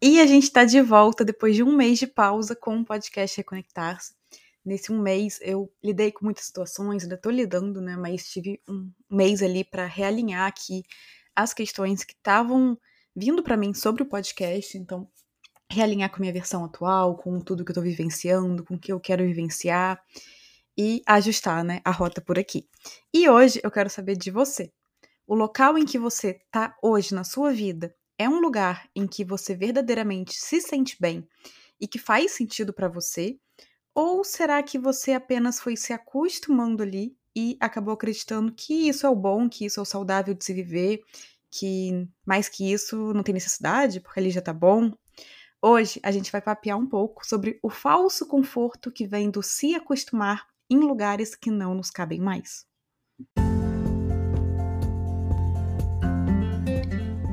E a gente está de volta depois de um mês de pausa com o podcast Reconectar-se. Nesse um mês eu lidei com muitas situações, ainda estou lidando, né? Mas tive um mês ali para realinhar aqui as questões que estavam vindo para mim sobre o podcast. Então, realinhar com a minha versão atual, com tudo que eu estou vivenciando, com o que eu quero vivenciar e ajustar, né, a rota por aqui. E hoje eu quero saber de você. O local em que você está hoje na sua vida é um lugar em que você verdadeiramente se sente bem e que faz sentido para você? Ou será que você apenas foi se acostumando ali e acabou acreditando que isso é o bom, que isso é o saudável de se viver, que mais que isso não tem necessidade, porque ali já tá bom? Hoje a gente vai papear um pouco sobre o falso conforto que vem do se acostumar em lugares que não nos cabem mais.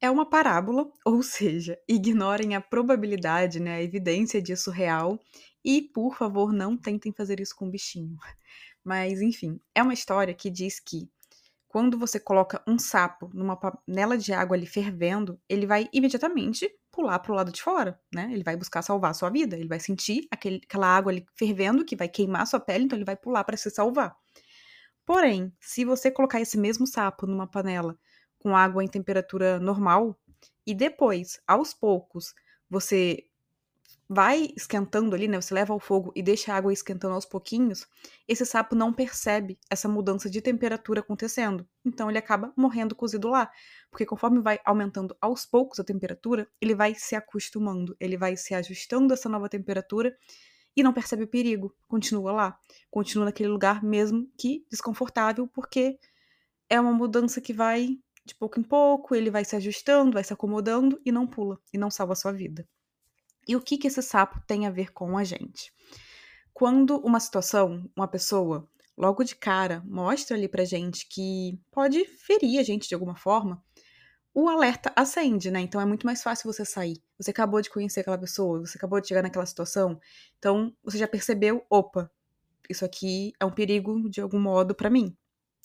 É uma parábola, ou seja, ignorem a probabilidade, né, a evidência disso real e, por favor, não tentem fazer isso com o bichinho. Mas, enfim, é uma história que diz que quando você coloca um sapo numa panela de água ali fervendo, ele vai imediatamente pular para o lado de fora, né? Ele vai buscar salvar a sua vida, ele vai sentir aquele, aquela água ali fervendo que vai queimar a sua pele, então ele vai pular para se salvar. Porém, se você colocar esse mesmo sapo numa panela com água em temperatura normal e depois, aos poucos, você vai esquentando ali, né? Você leva ao fogo e deixa a água esquentando aos pouquinhos, esse sapo não percebe essa mudança de temperatura acontecendo. Então ele acaba morrendo cozido lá, porque conforme vai aumentando aos poucos a temperatura, ele vai se acostumando, ele vai se ajustando a essa nova temperatura e não percebe o perigo, continua lá, continua naquele lugar mesmo que desconfortável, porque é uma mudança que vai de pouco em pouco, ele vai se ajustando, vai se acomodando e não pula, e não salva a sua vida. E o que, que esse sapo tem a ver com a gente? Quando uma situação, uma pessoa, logo de cara, mostra ali pra gente que pode ferir a gente de alguma forma, o alerta acende, né? Então é muito mais fácil você sair. Você acabou de conhecer aquela pessoa, você acabou de chegar naquela situação, então você já percebeu, opa, isso aqui é um perigo de algum modo para mim.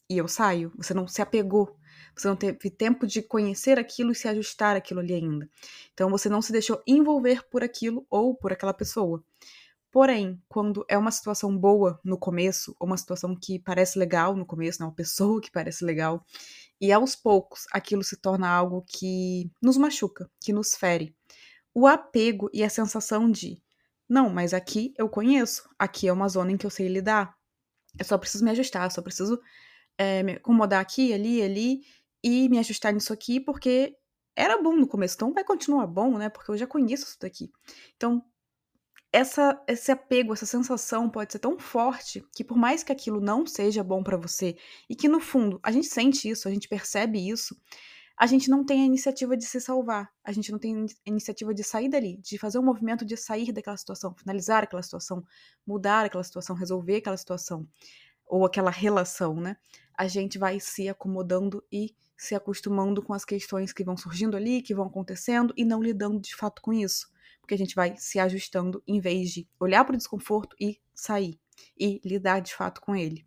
E eu saio. Você não se apegou você não teve tempo de conhecer aquilo e se ajustar aquilo ali ainda. Então você não se deixou envolver por aquilo ou por aquela pessoa. Porém, quando é uma situação boa no começo, ou uma situação que parece legal no começo, né, uma pessoa que parece legal, e aos poucos aquilo se torna algo que nos machuca, que nos fere. O apego e a sensação de, não, mas aqui eu conheço, aqui é uma zona em que eu sei lidar, eu só preciso me ajustar, eu só preciso é, me acomodar aqui, ali, ali, e me ajustar nisso aqui, porque era bom no começo, então vai continuar bom, né? Porque eu já conheço isso daqui. Então, essa, esse apego, essa sensação pode ser tão forte que, por mais que aquilo não seja bom para você, e que no fundo a gente sente isso, a gente percebe isso, a gente não tem a iniciativa de se salvar, a gente não tem a iniciativa de sair dali, de fazer um movimento de sair daquela situação, finalizar aquela situação, mudar aquela situação, resolver aquela situação, ou aquela relação, né? A gente vai se acomodando e se acostumando com as questões que vão surgindo ali, que vão acontecendo e não lidando de fato com isso. Porque a gente vai se ajustando em vez de olhar para o desconforto e sair e lidar de fato com ele.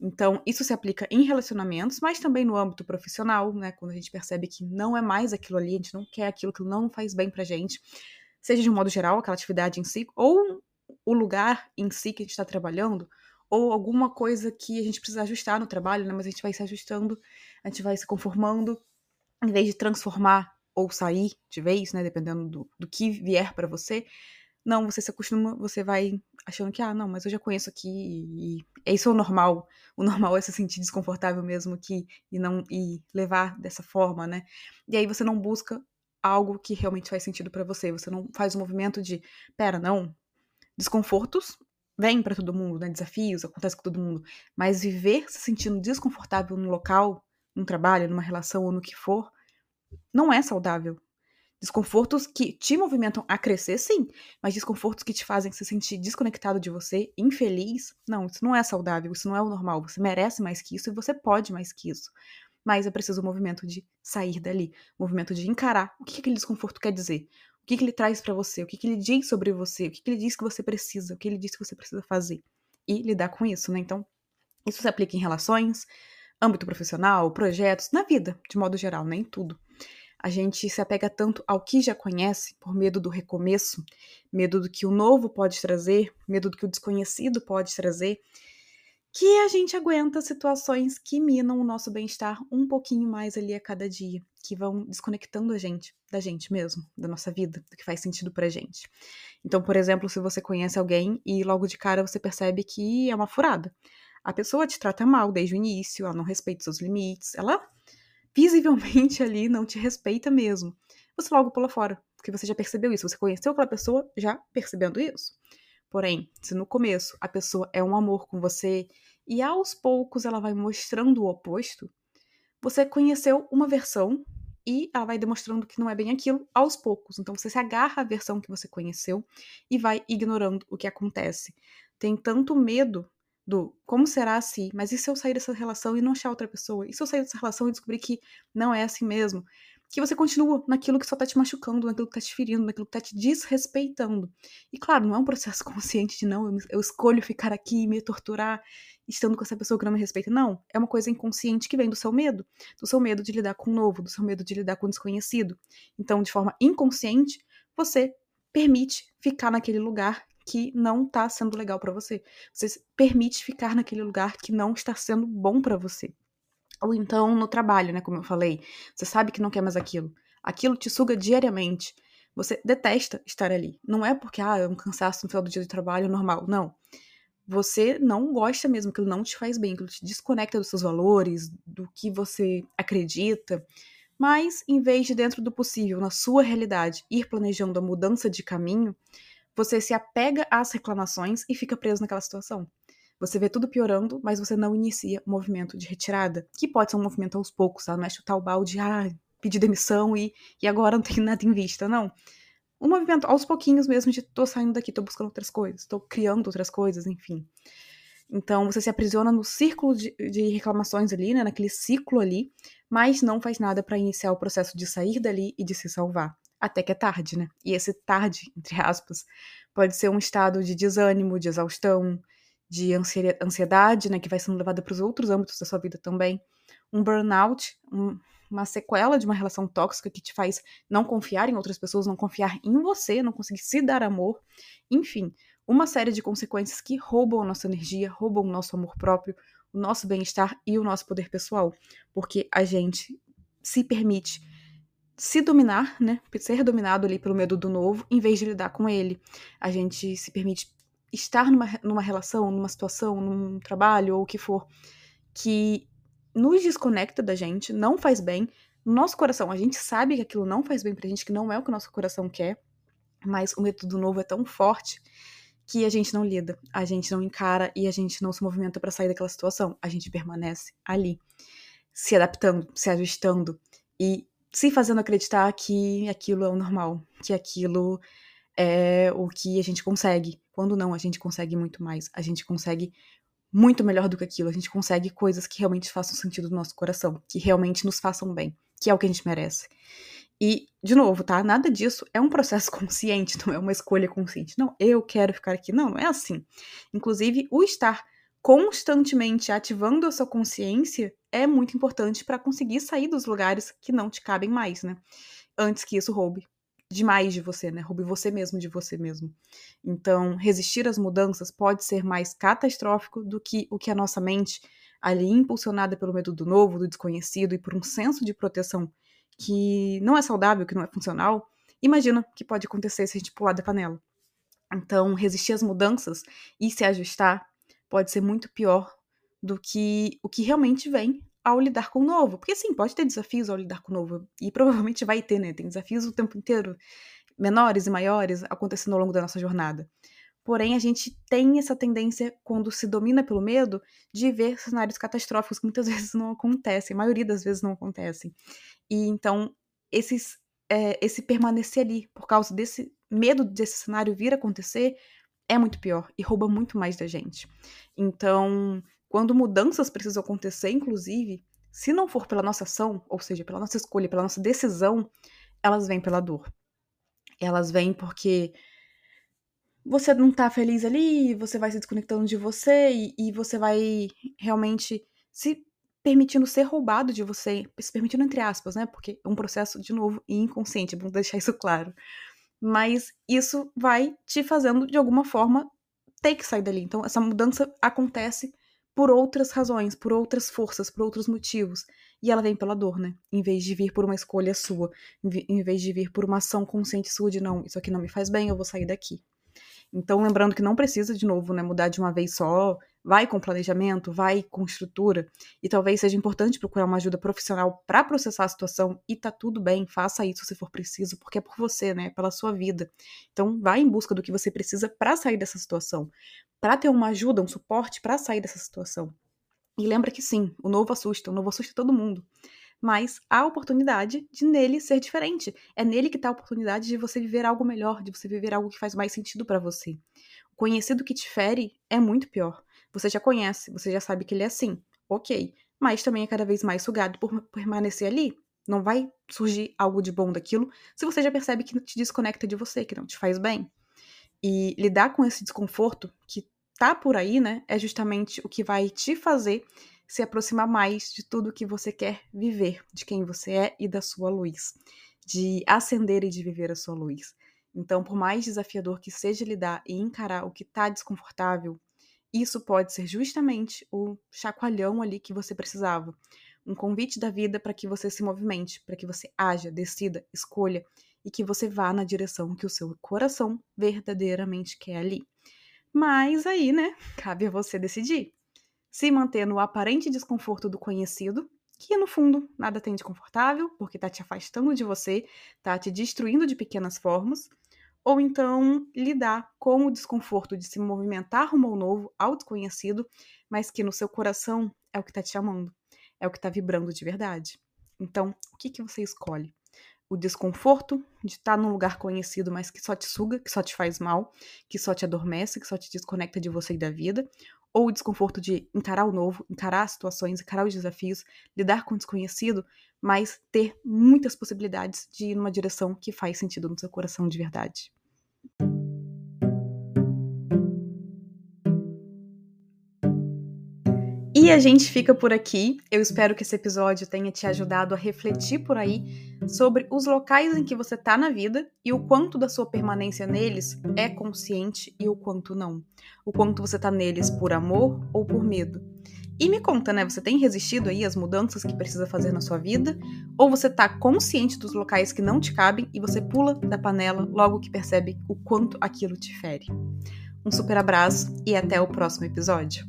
Então, isso se aplica em relacionamentos, mas também no âmbito profissional, né? Quando a gente percebe que não é mais aquilo ali, a gente não quer aquilo que não faz bem pra gente, seja de um modo geral, aquela atividade em si, ou o lugar em si que a gente está trabalhando, ou alguma coisa que a gente precisa ajustar no trabalho, né? Mas a gente vai se ajustando, a gente vai se conformando, em vez de transformar ou sair de vez, né? Dependendo do, do que vier para você. Não, você se acostuma, você vai achando que, ah, não, mas eu já conheço aqui e, e isso é o normal. O normal é se sentir desconfortável mesmo que e não e levar dessa forma, né? E aí você não busca algo que realmente faz sentido para você. Você não faz o movimento de, pera, não, desconfortos vem para todo mundo, né? Desafios, acontece com todo mundo. Mas viver se sentindo desconfortável no local, num trabalho, numa relação ou no que for, não é saudável. Desconfortos que te movimentam a crescer, sim, mas desconfortos que te fazem se sentir desconectado de você, infeliz, não, isso não é saudável, isso não é o normal. Você merece mais que isso e você pode mais que isso. Mas é preciso o movimento de sair dali, o movimento de encarar o que aquele desconforto quer dizer, o que, ele traz para você, o que, ele diz sobre você, o que, ele diz que você precisa, o que ele diz que você precisa fazer e lidar com isso, né? Então, isso se aplica em relações, âmbito profissional, projetos, na vida, de modo geral, nem né? tudo. A gente se apega tanto ao que já conhece, por medo do recomeço, medo do que o novo pode trazer, medo do que o desconhecido pode trazer, que a gente aguenta situações que minam o nosso bem-estar um pouquinho mais ali a cada dia, que vão desconectando a gente da gente mesmo, da nossa vida, do que faz sentido pra gente. Então, por exemplo, se você conhece alguém e logo de cara você percebe que é uma furada. A pessoa te trata mal desde o início, ela não respeita seus limites, ela visivelmente ali não te respeita mesmo. Você logo pula fora, porque você já percebeu isso, você conheceu aquela pessoa já percebendo isso. Porém, se no começo a pessoa é um amor com você e aos poucos ela vai mostrando o oposto, você conheceu uma versão e ela vai demonstrando que não é bem aquilo aos poucos. Então você se agarra à versão que você conheceu e vai ignorando o que acontece. Tem tanto medo do como será assim, mas e se eu sair dessa relação e não achar outra pessoa? E se eu sair dessa relação e descobrir que não é assim mesmo? Que você continua naquilo que só tá te machucando, naquilo que tá te ferindo, naquilo que tá te desrespeitando. E claro, não é um processo consciente de não, eu, escolho ficar aqui e me torturar estando com essa pessoa que não me respeita. Não, é uma coisa inconsciente que vem do seu medo, do seu medo de lidar com o novo, do seu medo de lidar com o desconhecido. Então, de forma inconsciente, você permite ficar naquele lugar que não está sendo legal para você. Você permite ficar naquele lugar que não está sendo bom para você. Ou então no trabalho, né, como eu falei, você sabe que não quer mais aquilo. Aquilo te suga diariamente. Você detesta estar ali. Não é porque ah, é um cansaço no final do dia de trabalho normal, não. Você não gosta mesmo, aquilo não te faz bem, aquilo te desconecta dos seus valores, do que você acredita. Mas, em vez de, dentro do possível, na sua realidade, ir planejando a mudança de caminho, você se apega às reclamações e fica preso naquela situação. Você vê tudo piorando, mas você não inicia o movimento de retirada, que pode ser um movimento aos poucos, tá? Não é chutar o balde, ah, pedir demissão e, e agora não tenho nada em vista, não. Um movimento aos pouquinhos mesmo de tô saindo daqui, tô buscando outras coisas, tô criando outras coisas, enfim. Então você se aprisiona no círculo de, de reclamações ali, né, naquele ciclo ali, mas não faz nada para iniciar o processo de sair dali e de se salvar até que é tarde, né? E esse tarde, entre aspas, pode ser um estado de desânimo, de exaustão, de ansiedade, né, que vai sendo levada para os outros âmbitos da sua vida também. Um burnout, um, uma sequela de uma relação tóxica que te faz não confiar em outras pessoas, não confiar em você, não conseguir se dar amor. Enfim, uma série de consequências que roubam a nossa energia, roubam o nosso amor próprio, o nosso bem-estar e o nosso poder pessoal, porque a gente se permite se dominar, né? Ser dominado ali pelo medo do novo, em vez de lidar com ele. A gente se permite estar numa, numa relação, numa situação, num trabalho ou o que for, que nos desconecta da gente, não faz bem. No nosso coração, a gente sabe que aquilo não faz bem pra gente, que não é o que o nosso coração quer, mas o medo do novo é tão forte que a gente não lida, a gente não encara e a gente não se movimenta para sair daquela situação. A gente permanece ali, se adaptando, se ajustando e se fazendo acreditar que aquilo é o normal, que aquilo é o que a gente consegue. Quando não, a gente consegue muito mais. A gente consegue muito melhor do que aquilo. A gente consegue coisas que realmente façam sentido no nosso coração, que realmente nos façam bem, que é o que a gente merece. E, de novo, tá? Nada disso é um processo consciente, não é uma escolha consciente. Não, eu quero ficar aqui. Não, não é assim. Inclusive, o estar constantemente ativando a sua consciência é muito importante para conseguir sair dos lugares que não te cabem mais, né? Antes que isso roube demais de você, né? Roube você mesmo de você mesmo. Então, resistir às mudanças pode ser mais catastrófico do que o que a nossa mente, ali impulsionada pelo medo do novo, do desconhecido e por um senso de proteção que não é saudável, que não é funcional, imagina que pode acontecer se a gente pular da panela. Então, resistir às mudanças e se ajustar pode ser muito pior do que o que realmente vem ao lidar com o novo. Porque sim, pode ter desafios ao lidar com o novo. E provavelmente vai ter, né? Tem desafios o tempo inteiro, menores e maiores, acontecendo ao longo da nossa jornada. Porém, a gente tem essa tendência, quando se domina pelo medo, de ver cenários catastróficos que muitas vezes não acontecem, a maioria das vezes não acontecem. E então, esses é, esse permanecer ali por causa desse medo desse cenário vir a acontecer é muito pior e rouba muito mais da gente. Então, quando mudanças precisam acontecer, inclusive, se não for pela nossa ação, ou seja, pela nossa escolha, pela nossa decisão, elas vêm pela dor. Elas vêm porque você não tá feliz ali, você vai se desconectando de você e, e você vai realmente se permitindo ser roubado de você, se permitindo entre aspas, né? Porque é um processo, de novo, inconsciente, vamos deixar isso claro. Mas isso vai te fazendo, de alguma forma, ter que sair dali. Então, essa mudança acontece por outras razões, por outras forças, por outros motivos. E ela vem pela dor, né? Em vez de vir por uma escolha sua, em vez de vir por uma ação consciente sua de não, isso aqui não me faz bem, eu vou sair daqui. Então, lembrando que não precisa, de novo, né, mudar de uma vez só, vai com planejamento, vai com estrutura, e talvez seja importante procurar uma ajuda profissional para processar a situação, e tá tudo bem, faça isso se for preciso, porque é por você, né, pela sua vida. Então, vai em busca do que você precisa para sair dessa situação, para ter uma ajuda, um suporte para sair dessa situação. E lembra que sim, o novo assusta, o novo assusta todo mundo. Mas há oportunidade de nele ser diferente. É nele que está a oportunidade de você viver algo melhor, de você viver algo que faz mais sentido para você. O conhecido que te fere é muito pior. Você já conhece, você já sabe que ele é assim, ok. Mas também é cada vez mais sugado por permanecer ali. Não vai surgir algo de bom daquilo se você já percebe que te desconecta de você, que não te faz bem. E lidar com esse desconforto que tá por aí, né, é justamente o que vai te fazer se aproximar mais de tudo que você quer viver, de quem você é e da sua luz, de acender e de viver a sua luz. Então, por mais desafiador que seja lidar e encarar o que tá desconfortável, isso pode ser justamente o chacoalhão ali que você precisava. Um convite da vida para que você se movimente, para que você haja, decida, escolha e que você vá na direção que o seu coração verdadeiramente quer ali. Mas aí, né, cabe a você decidir. Se manter no aparente desconforto do conhecido, que no fundo nada tem de confortável, porque tá te afastando de você, tá te destruindo de pequenas formas, ou então lidar com o desconforto de se movimentar rumo ao novo, ao desconhecido, mas que no seu coração é o que tá te chamando, é o que tá vibrando de verdade. Então, o que, que você escolhe? o desconforto de estar num lugar conhecido, mas que só te suga, que só te faz mal, que só te adormece, que só te desconecta de você e da vida, ou o desconforto de encarar o novo, encarar as situações, encarar os desafios, lidar com o desconhecido, mas ter muitas possibilidades de ir numa direção que faz sentido no seu coração de verdade. E a gente fica por aqui. Eu espero que esse episódio tenha te ajudado a refletir por aí sobre os locais em que você está na vida e o quanto da sua permanência neles é consciente e o quanto não. O quanto você está neles por amor ou por medo. E me conta, né? Você tem resistido aí às mudanças que precisa fazer na sua vida? Ou você está consciente dos locais que não te cabem e você pula da panela logo que percebe o quanto aquilo te fere? Um super abraço e até o próximo episódio.